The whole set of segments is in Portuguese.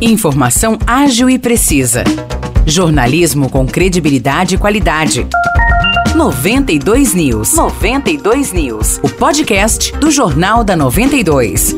Informação ágil e precisa. Jornalismo com credibilidade e qualidade. 92 News. 92 News. O podcast do Jornal da 92.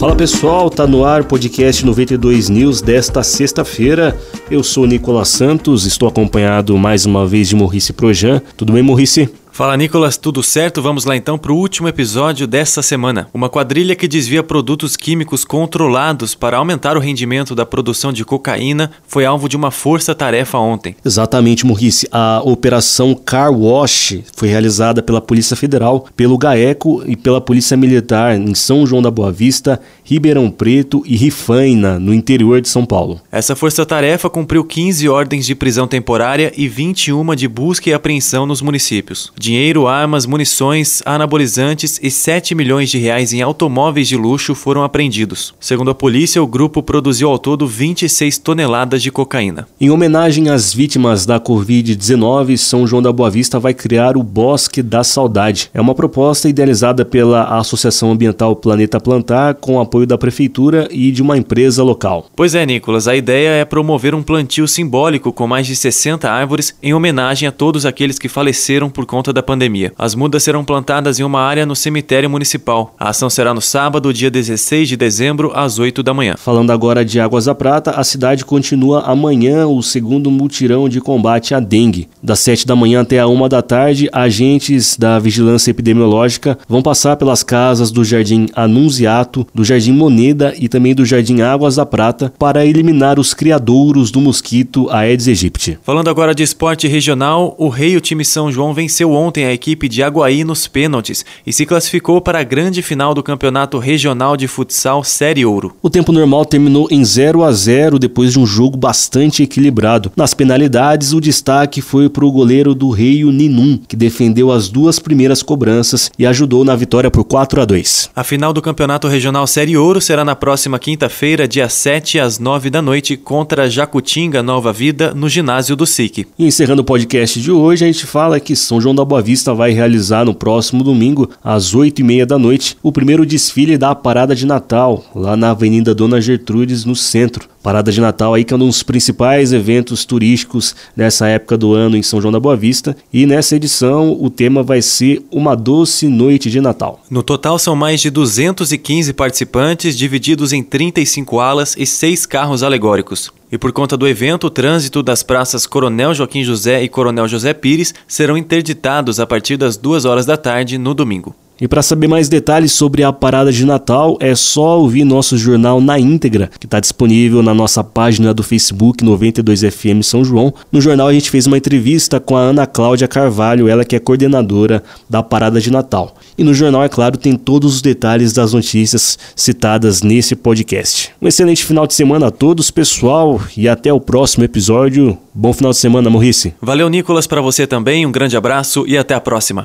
Fala pessoal, tá no ar podcast 92 News desta sexta-feira. Eu sou Nicolas Santos, estou acompanhado mais uma vez de Maurice Projan. Tudo bem, Maurice? Fala Nicolas, tudo certo? Vamos lá então para o último episódio desta semana. Uma quadrilha que desvia produtos químicos controlados para aumentar o rendimento da produção de cocaína foi alvo de uma força-tarefa ontem. Exatamente, Maurice. A operação Car Wash foi realizada pela Polícia Federal, pelo GAECO e pela Polícia Militar em São João da Boa Vista, Ribeirão Preto e Rifaina, no interior de São Paulo. Essa força-tarefa cumpriu 15 ordens de prisão temporária e 21 de busca e apreensão nos municípios. Dinheiro, armas, munições, anabolizantes e 7 milhões de reais em automóveis de luxo foram apreendidos. Segundo a polícia, o grupo produziu ao todo 26 toneladas de cocaína. Em homenagem às vítimas da Covid-19, São João da Boa Vista vai criar o Bosque da Saudade. É uma proposta idealizada pela Associação Ambiental Planeta Plantar com apoio da prefeitura e de uma empresa local. Pois é, Nicolas, a ideia é promover um plantio simbólico com mais de 60 árvores em homenagem a todos aqueles que faleceram por conta da pandemia. As mudas serão plantadas em uma área no cemitério municipal. A ação será no sábado, dia 16 de dezembro, às 8 da manhã. Falando agora de Águas da Prata, a cidade continua amanhã o segundo mutirão de combate à dengue. Das 7 da manhã até a 1 da tarde, agentes da Vigilância Epidemiológica vão passar pelas casas do Jardim Anunziato, do Jardim Moneda e também do Jardim Águas da Prata para eliminar os criadouros do mosquito Aedes aegypti. Falando agora de esporte regional, o Rei o time São João venceu ontem a equipe de Aguaí nos pênaltis e se classificou para a grande final do Campeonato Regional de Futsal Série Ouro. O tempo normal terminou em 0 a 0 depois de um jogo bastante equilibrado. Nas penalidades, o destaque foi para o goleiro do Rei, Ninum, que defendeu as duas primeiras cobranças e ajudou na vitória por 4 a 2. A final do Campeonato Regional Série Ouro será na próxima quinta-feira, dia 7 às 9 da noite, contra Jacutinga Nova Vida, no ginásio do SIC. E encerrando o podcast de hoje, a gente fala que São João da Boa Vista vai realizar no próximo domingo, às 8h30 da noite, o primeiro desfile da Parada de Natal, lá na Avenida Dona Gertrudes, no centro. Parada de Natal aí que é um dos principais eventos turísticos nessa época do ano em São João da Boa Vista. E nessa edição o tema vai ser Uma Doce Noite de Natal. No total são mais de 215 participantes, divididos em 35 alas e 6 carros alegóricos. E por conta do evento, o trânsito das praças Coronel Joaquim José e Coronel José Pires serão interditados a partir das 2 horas da tarde no domingo. E para saber mais detalhes sobre a parada de Natal, é só ouvir nosso jornal na íntegra, que está disponível na nossa página do Facebook 92FM São João. No jornal a gente fez uma entrevista com a Ana Cláudia Carvalho, ela que é coordenadora da parada de Natal. E no jornal, é claro, tem todos os detalhes das notícias citadas nesse podcast. Um excelente final de semana a todos, pessoal, e até o próximo episódio. Bom final de semana, Maurice. Valeu, Nicolas, para você também. Um grande abraço e até a próxima.